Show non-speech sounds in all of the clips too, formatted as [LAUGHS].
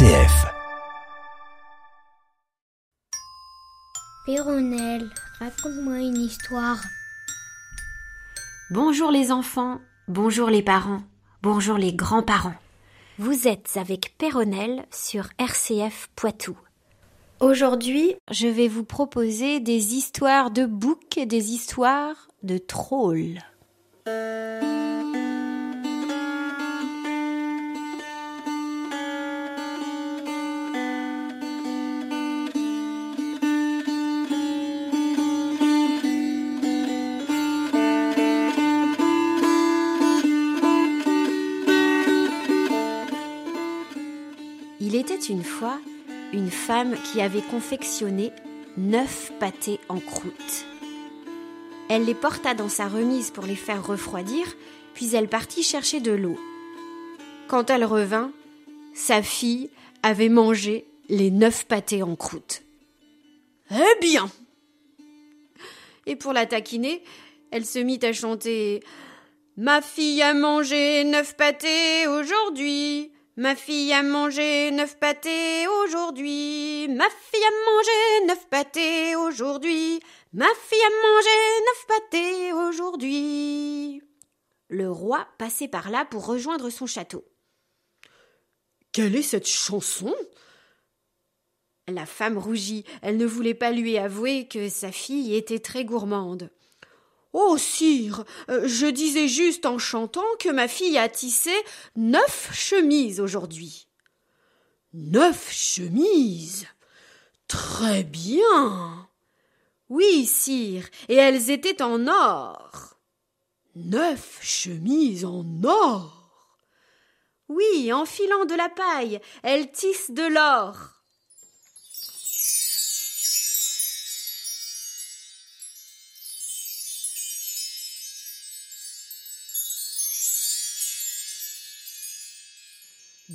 RCF. Péronnelle, raconte-moi une histoire. Bonjour les enfants, bonjour les parents, bonjour les grands-parents. Vous êtes avec Péronnelle sur RCF Poitou. Aujourd'hui, je vais vous proposer des histoires de boucs et des histoires de trolls. Il était une fois une femme qui avait confectionné neuf pâtés en croûte. Elle les porta dans sa remise pour les faire refroidir, puis elle partit chercher de l'eau. Quand elle revint, sa fille avait mangé les neuf pâtés en croûte. Eh bien Et pour la taquiner, elle se mit à chanter Ma fille a mangé neuf pâtés aujourd'hui. Ma fille a mangé neuf pâtés aujourd'hui. Ma fille a mangé neuf pâtés aujourd'hui. Ma fille a mangé neuf pâtés aujourd'hui. Le roi passait par là pour rejoindre son château. Quelle est cette chanson? La femme rougit. Elle ne voulait pas lui avouer que sa fille était très gourmande. Oh, sire, euh, je disais juste en chantant que ma fille a tissé neuf chemises aujourd'hui. Neuf chemises Très bien. Oui, sire, et elles étaient en or. Neuf chemises en or. Oui, en filant de la paille, elles tissent de l'or.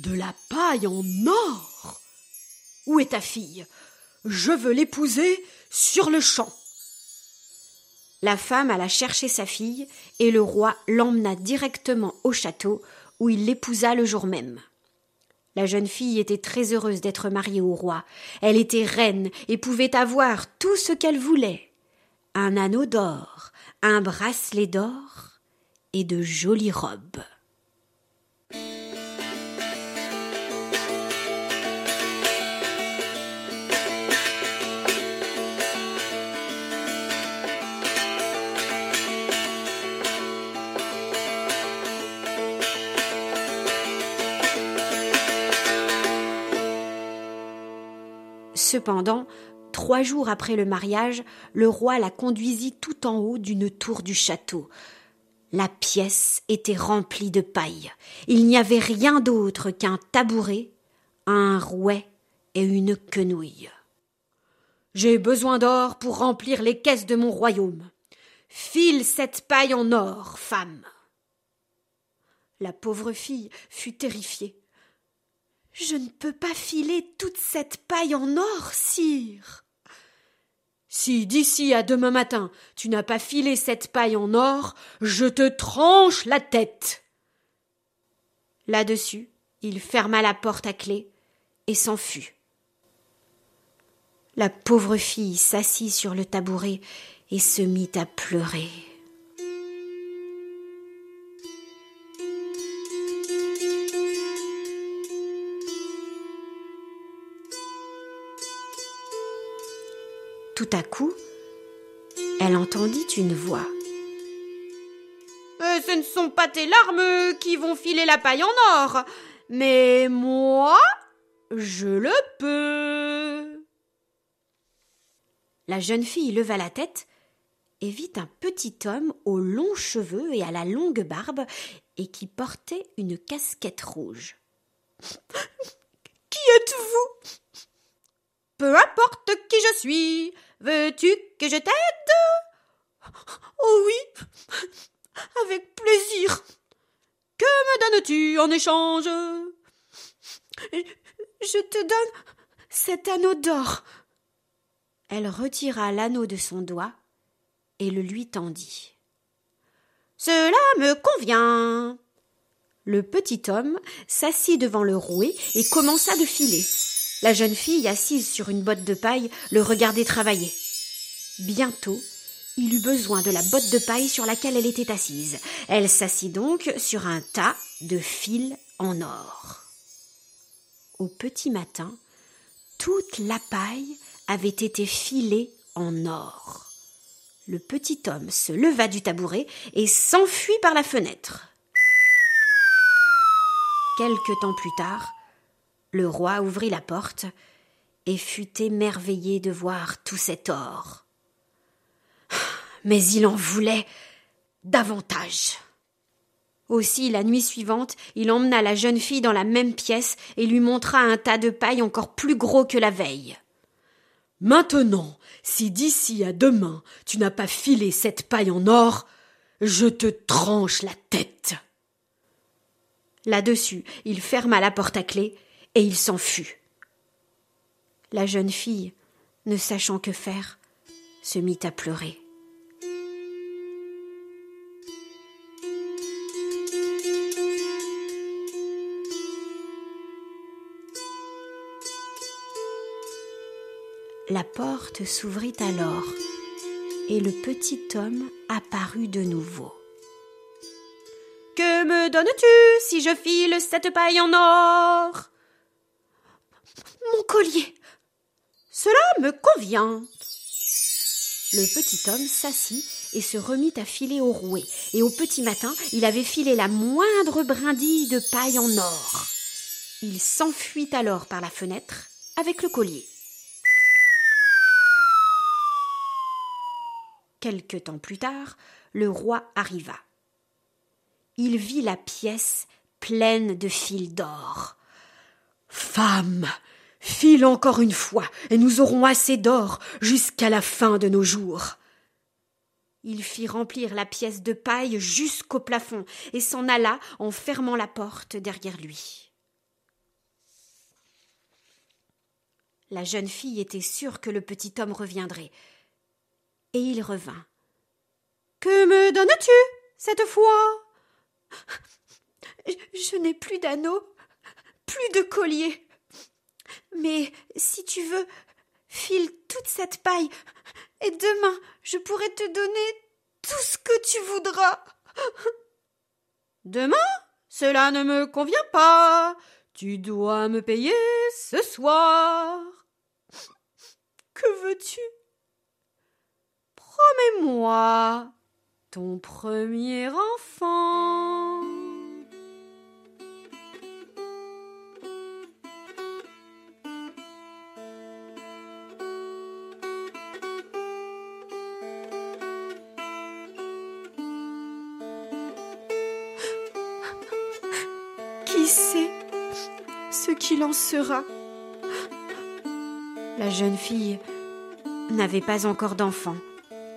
De la paille en or. Où est ta fille? Je veux l'épouser sur le champ. La femme alla chercher sa fille, et le roi l'emmena directement au château, où il l'épousa le jour même. La jeune fille était très heureuse d'être mariée au roi. Elle était reine et pouvait avoir tout ce qu'elle voulait. Un anneau d'or, un bracelet d'or et de jolies robes. Cependant, trois jours après le mariage, le roi la conduisit tout en haut d'une tour du château. La pièce était remplie de paille. Il n'y avait rien d'autre qu'un tabouret, un rouet et une quenouille. J'ai besoin d'or pour remplir les caisses de mon royaume. File cette paille en or, femme. La pauvre fille fut terrifiée. Je ne peux pas filer toute cette paille en or, sire. Si d'ici à demain matin tu n'as pas filé cette paille en or, je te tranche la tête. Là-dessus, il ferma la porte à clé et s'en fut. La pauvre fille s'assit sur le tabouret et se mit à pleurer. Tout à coup, elle entendit une voix. Euh, ce ne sont pas tes larmes qui vont filer la paille en or, mais moi, je le peux. La jeune fille leva la tête et vit un petit homme aux longs cheveux et à la longue barbe et qui portait une casquette rouge. Qui êtes-vous? Peu importe qui je suis, Veux-tu que je t'aide? Oh oui, avec plaisir. Que me donnes-tu en échange? Je te donne cet anneau d'or. Elle retira l'anneau de son doigt et le lui tendit. Cela me convient. Le petit homme s'assit devant le rouet et commença de filer. La jeune fille, assise sur une botte de paille, le regardait travailler. Bientôt, il eut besoin de la botte de paille sur laquelle elle était assise. Elle s'assit donc sur un tas de fils en or. Au petit matin, toute la paille avait été filée en or. Le petit homme se leva du tabouret et s'enfuit par la fenêtre. Quelque temps plus tard, le roi ouvrit la porte et fut émerveillé de voir tout cet or. Mais il en voulait davantage. Aussi, la nuit suivante, il emmena la jeune fille dans la même pièce et lui montra un tas de paille encore plus gros que la veille. Maintenant, si d'ici à demain tu n'as pas filé cette paille en or, je te tranche la tête. Là-dessus, il ferma la porte à clé et il s'en fut. La jeune fille, ne sachant que faire, se mit à pleurer. La porte s'ouvrit alors, et le petit homme apparut de nouveau. Que me donnes-tu si je file cette paille en or? Collier. Cela me convient. Le petit homme s'assit et se remit à filer au rouet, et au petit matin il avait filé la moindre brindille de paille en or. Il s'enfuit alors par la fenêtre avec le collier. Quelque temps plus tard, le roi arriva il vit la pièce pleine de fils d'or. Femme, file encore une fois, et nous aurons assez d'or jusqu'à la fin de nos jours. Il fit remplir la pièce de paille jusqu'au plafond et s'en alla en fermant la porte derrière lui. La jeune fille était sûre que le petit homme reviendrait. Et il revint. Que me donnes-tu cette fois? Je n'ai plus d'anneau, plus de collier. Mais si tu veux, file toute cette paille, et demain je pourrai te donner tout ce que tu voudras. Demain Cela ne me convient pas. Tu dois me payer ce soir. Que veux-tu? Promets-moi ton premier enfant. La jeune fille n'avait pas encore d'enfant.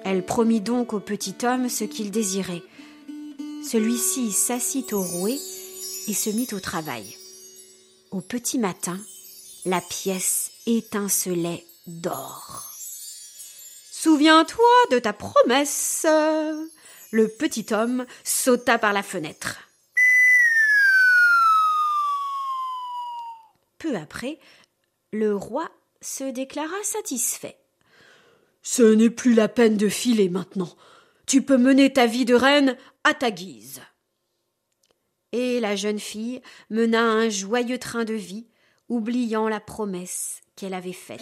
Elle promit donc au petit homme ce qu'il désirait. Celui-ci s'assit au rouet et se mit au travail. Au petit matin, la pièce étincelait d'or. Souviens-toi de ta promesse. Le petit homme sauta par la fenêtre. Peu après, le roi se déclara satisfait. Ce n'est plus la peine de filer maintenant. Tu peux mener ta vie de reine à ta guise. Et la jeune fille mena un joyeux train de vie, oubliant la promesse qu'elle avait faite.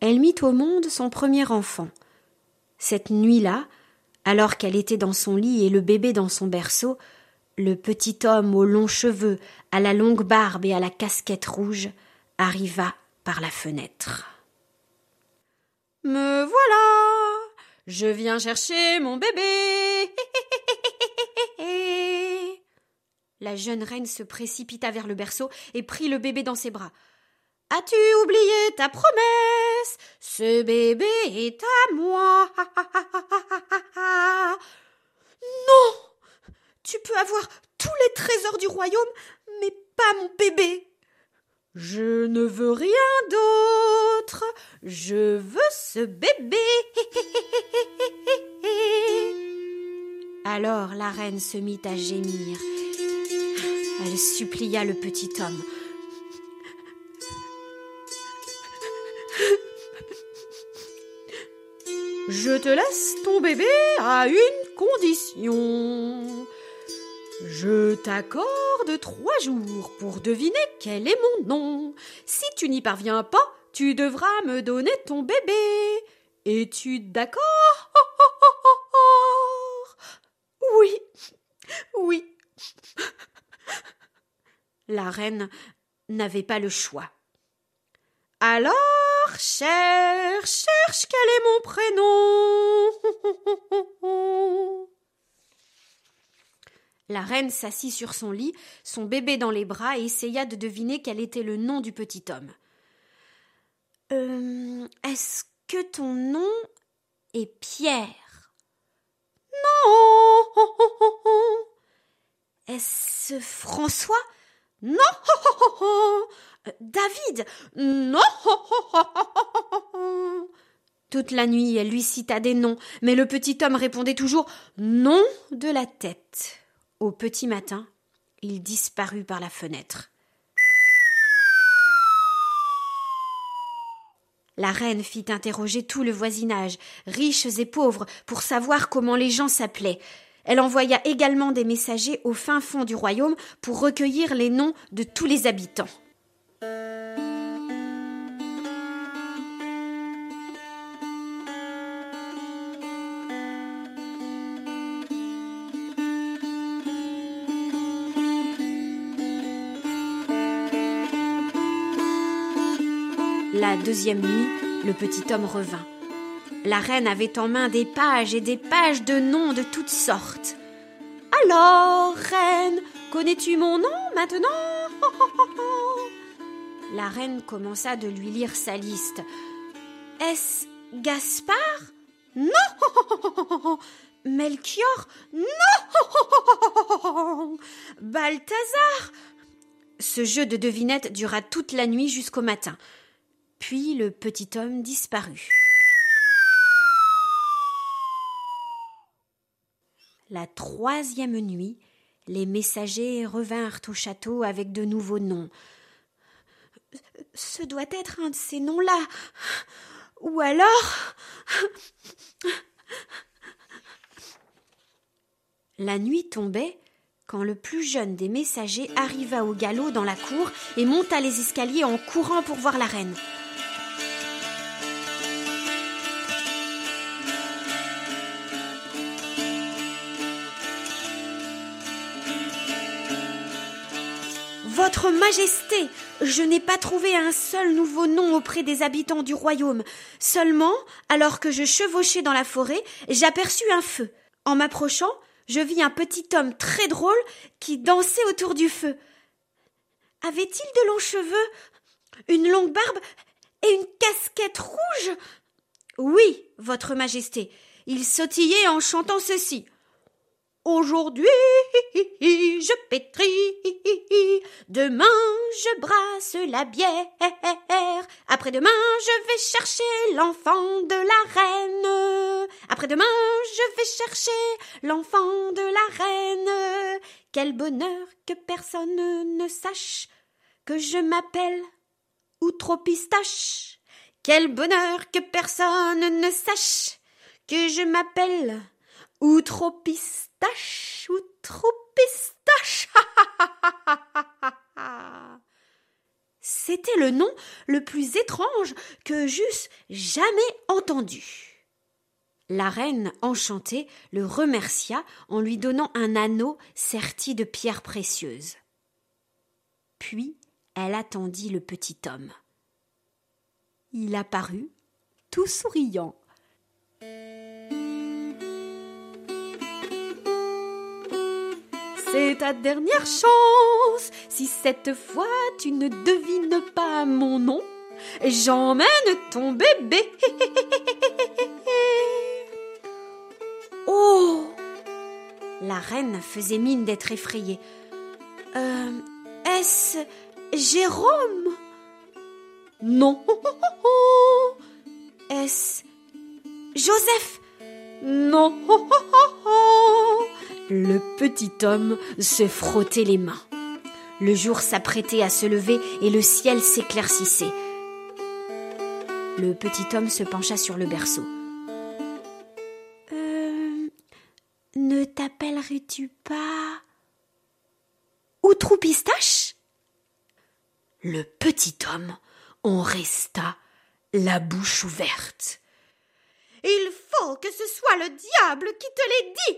Elle mit au monde son premier enfant. Cette nuit-là, alors qu'elle était dans son lit et le bébé dans son berceau, le petit homme aux longs cheveux, à la longue barbe et à la casquette rouge arriva par la fenêtre. Me voilà. Je viens chercher mon bébé. [LAUGHS] La jeune reine se précipita vers le berceau et prit le bébé dans ses bras. As-tu oublié ta promesse? Ce bébé est à moi. [LAUGHS] non Tu peux avoir tous les trésors du royaume, mais pas mon bébé. Je ne veux rien d'autre. Je veux ce bébé. [LAUGHS] Alors la reine se mit à gémir. Elle supplia le petit homme. Je te laisse ton bébé à une condition. Je t'accorde trois jours pour deviner quel est mon nom. Si tu n'y parviens pas, tu devras me donner ton bébé. Es-tu d'accord? Oui, oui. La reine n'avait pas le choix. Alors, cherche, cherche quel est mon prénom. La reine s'assit sur son lit, son bébé dans les bras, et essaya de deviner quel était le nom du petit homme. Euh, Est-ce que ton nom est Pierre? Non. Est-ce François? Non. David Non. Toute la nuit, elle lui cita des noms, mais le petit homme répondait toujours non de la tête. Au petit matin, il disparut par la fenêtre. La reine fit interroger tout le voisinage, riches et pauvres, pour savoir comment les gens s'appelaient. Elle envoya également des messagers au fin fond du royaume pour recueillir les noms de tous les habitants. La deuxième nuit, le petit homme revint. La reine avait en main des pages et des pages de noms de toutes sortes. Alors, reine, connais-tu mon nom maintenant? [LAUGHS] La reine commença de lui lire sa liste. Est-ce Gaspard? Non [LAUGHS] Melchior? Non [LAUGHS] Balthazar? Ce jeu de devinette dura toute la nuit jusqu'au matin. Puis le petit homme disparut. La troisième nuit, les messagers revinrent au château avec de nouveaux noms. Ce doit être un de ces noms-là. Ou alors. La nuit tombait quand le plus jeune des messagers arriva au galop dans la cour et monta les escaliers en courant pour voir la reine. Votre Majesté, je n'ai pas trouvé un seul nouveau nom auprès des habitants du royaume. Seulement, alors que je chevauchais dans la forêt, j'aperçus un feu. En m'approchant, je vis un petit homme très drôle qui dansait autour du feu. Avait-il de longs cheveux, une longue barbe et une casquette rouge? Oui, Votre Majesté. Il sautillait en chantant ceci. Aujourd'hui, je pétris, demain, je brasse la bière, après-demain, je vais chercher l'enfant de la reine, après-demain, je vais chercher l'enfant de la reine. Quel bonheur que personne ne sache que je m'appelle Outropistache. Quel bonheur que personne ne sache que je m'appelle ou pistache, ou pistache. [LAUGHS] C'était le nom le plus étrange que j'eusse jamais entendu. La reine, enchantée, le remercia en lui donnant un anneau serti de pierres précieuses. Puis elle attendit le petit homme. Il apparut, tout souriant. C'est ta dernière chance. Si cette fois tu ne devines pas mon nom, j'emmène ton bébé. [LAUGHS] oh La reine faisait mine d'être effrayée. Euh, est-ce Jérôme? Non. [LAUGHS] Est-ce Joseph? Non. [LAUGHS] Le petit homme se frottait les mains. Le jour s'apprêtait à se lever et le ciel s'éclaircissait. Le petit homme se pencha sur le berceau. Euh, ne t'appellerais-tu pas Outroupistache? Le petit homme en resta la bouche ouverte. Il faut que ce soit le diable qui te l'ait dit.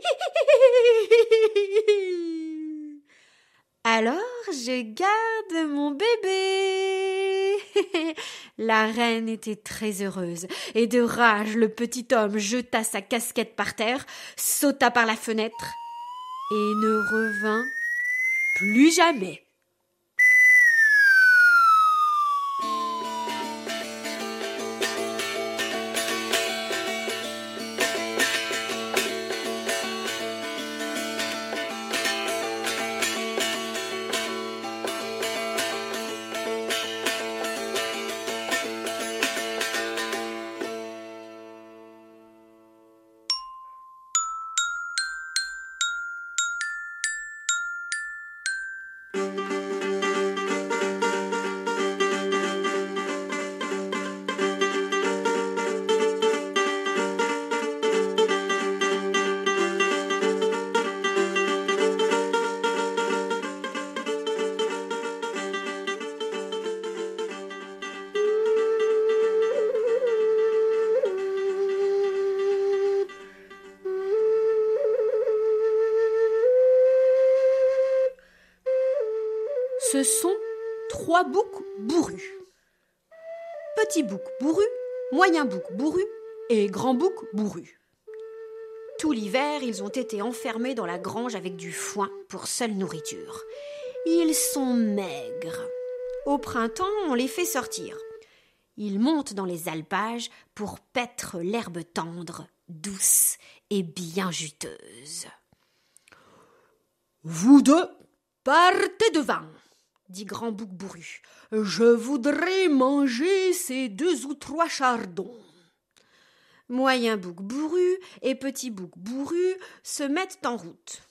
Alors je garde mon bébé. La reine était très heureuse, et de rage le petit homme jeta sa casquette par terre, sauta par la fenêtre, et ne revint plus jamais. Trois boucs bourrus. Petit bouc bourru, moyen bouc bourru et grand bouc bourru. Tout l'hiver, ils ont été enfermés dans la grange avec du foin pour seule nourriture. Ils sont maigres. Au printemps, on les fait sortir. Ils montent dans les alpages pour paître l'herbe tendre, douce et bien juteuse. Vous deux, partez devant dit Grand Bouc bourru. Je voudrais manger ces deux ou trois chardons. Moyen Bouc bourru et Petit Bouc bourru se mettent en route.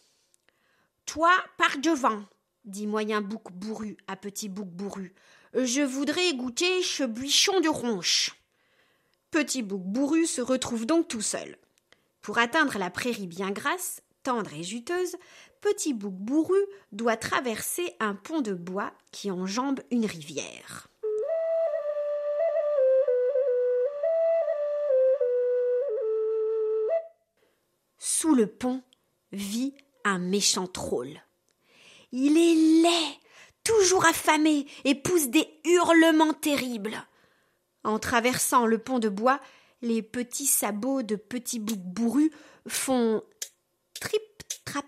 Toi, pars devant, dit Moyen Bouc bourru à Petit Bouc bourru. Je voudrais goûter ce buisson de ronche. Petit Bouc bourru se retrouve donc tout seul. Pour atteindre la prairie bien grasse, tendre et juteuse, Petit Bouc bourru doit traverser un pont de bois qui enjambe une rivière. Sous le pont vit un méchant troll. Il est laid, toujours affamé et pousse des hurlements terribles. En traversant le pont de bois, les petits sabots de Petit Bouc bourru font trip trap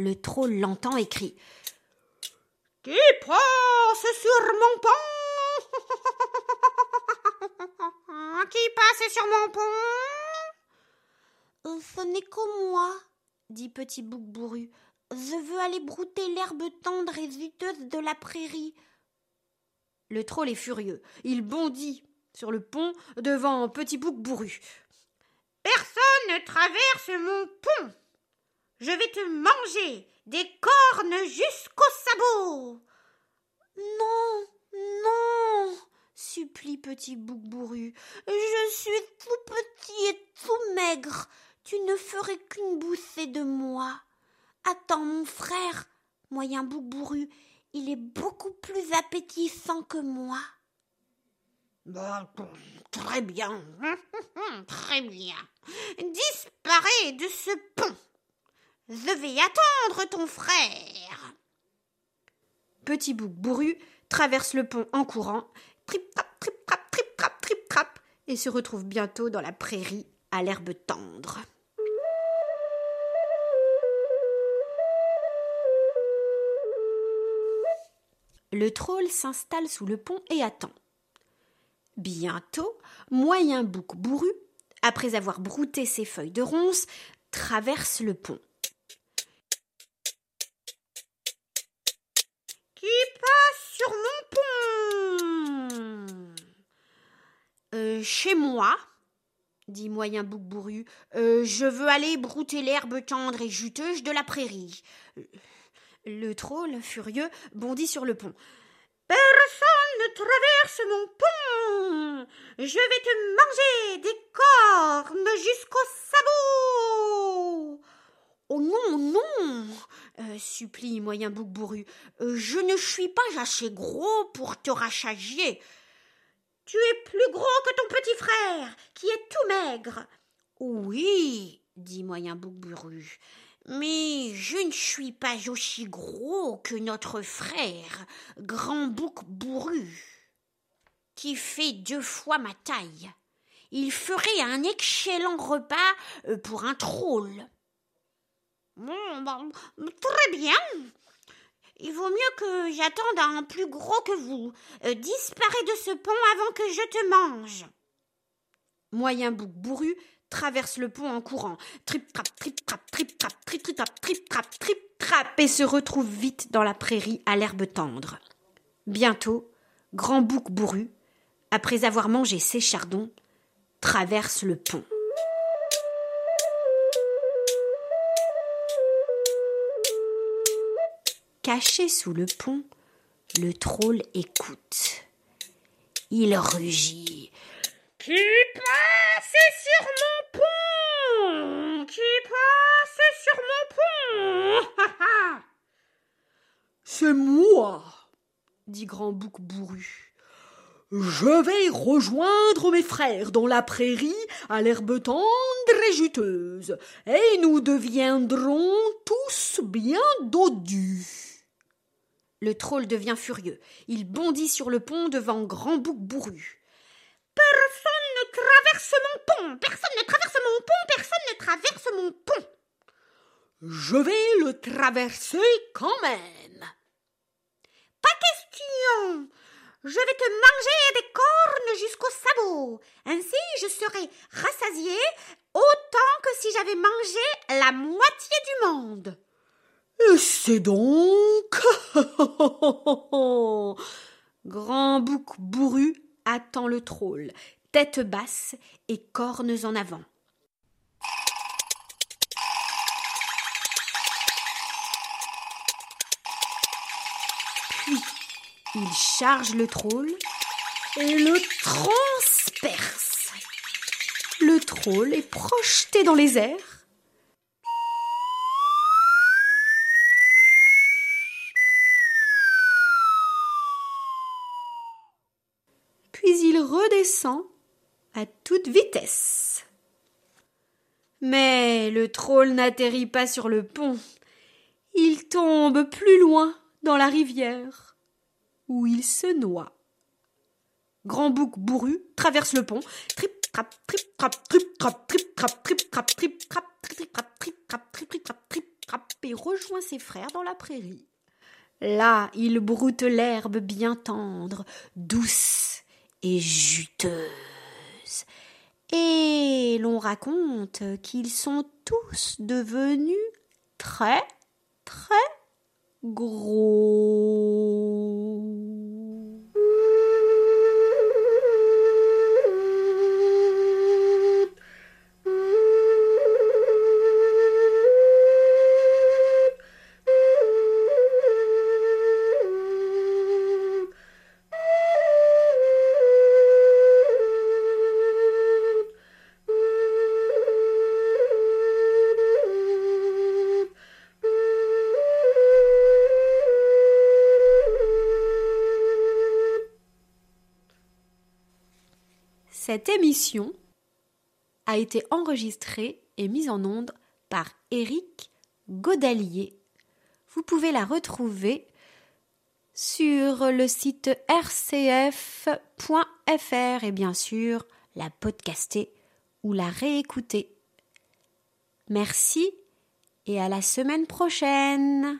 le troll l'entend et crie Qui passe sur mon pont? [LAUGHS] Qui passe sur mon pont? Ce n'est que moi, dit Petit Bouc bourru. Je veux aller brouter l'herbe tendre et juteuse de la prairie. Le troll est furieux. Il bondit sur le pont devant Petit Bouc bourru. Personne ne traverse mon pont. Je vais te manger des cornes jusqu'aux sabots. Non, non, supplie Petit Bouc bourru. Je suis tout petit et tout maigre. Tu ne ferais qu'une boussée de moi. Attends, mon frère, moyen Bouc bourru, il est beaucoup plus appétissant que moi. Bah, très bien, [LAUGHS] très bien. Disparais de ce pont. Je vais attendre ton frère. Petit bouc bourru traverse le pont en courant. Trip, trap, trip, et se retrouve bientôt dans la prairie à l'herbe tendre. Le troll s'installe sous le pont et attend. Bientôt, Moyen Bouc bourru, après avoir brouté ses feuilles de ronces, traverse le pont. Qui passe sur mon pont? Euh, Chez moi, dit Moyen Bouc bourru, euh, je veux aller brouter l'herbe tendre et juteuse de la prairie. Le troll, furieux, bondit sur le pont. Personne ne traverse mon pont. Je vais te manger des cornes jusqu'au sabot. Oh non, non, euh, supplie Moyen Bouc bourru. Euh, je ne suis pas assez gros pour te rachagier. Tu es plus gros que ton petit frère, qui est tout maigre. Oui, dit Moyen Bouc bourru. Mais je ne suis pas aussi gros que notre frère, Grand Bouc bourru, qui fait deux fois ma taille. Il ferait un excellent repas euh, pour un troll. Bon, très bien. Il vaut mieux que j'attende un plus gros que vous. Euh, disparais de ce pont avant que je te mange. Moyen bouc bourru traverse le pont en courant. Trip trap, trip trap, trip trap, trip trip trap, trip trap, trip trap, et se retrouve vite dans la prairie à l'herbe tendre. Bientôt, Grand Bouc bourru, après avoir mangé ses chardons, traverse le pont. Caché sous le pont, le troll écoute. Il rugit. Qui passe Qui passe sur mon pont C'est moi, dit Grand Bouc bourru. Je vais rejoindre mes frères dans la prairie à l'herbe tendre et juteuse, et nous deviendrons tous bien dodus. Le troll devient furieux. Il bondit sur le pont devant Grand Bouc bourru. Personne ne traverse mon pont. Personne ne traverse mon pont. Traverse mon pont. Je vais le traverser quand même. Pas question. Je vais te manger des cornes jusqu'au sabot. Ainsi, je serai rassasié autant que si j'avais mangé la moitié du monde. Et c'est donc. [LAUGHS] Grand bouc bourru attend le troll, tête basse et cornes en avant. Il charge le troll et le transperce. Le troll est projeté dans les airs. Puis il redescend à toute vitesse. Mais le troll n'atterrit pas sur le pont. Il tombe plus loin dans la rivière, où il se noie. Grand bouc bourru traverse le pont, trip trap trip trap trip trap trip trap trip trap trip trap trip trap trip trap trip trap trip trap et rejoint ses frères dans la prairie. Là, il broute l'herbe bien tendre, douce et juteuse. Et l'on raconte qu'ils sont tous devenus très, très gros. Cette émission a été enregistrée et mise en onde par Éric Godalier. Vous pouvez la retrouver sur le site rcf.fr et bien sûr la podcaster ou la réécouter. Merci et à la semaine prochaine.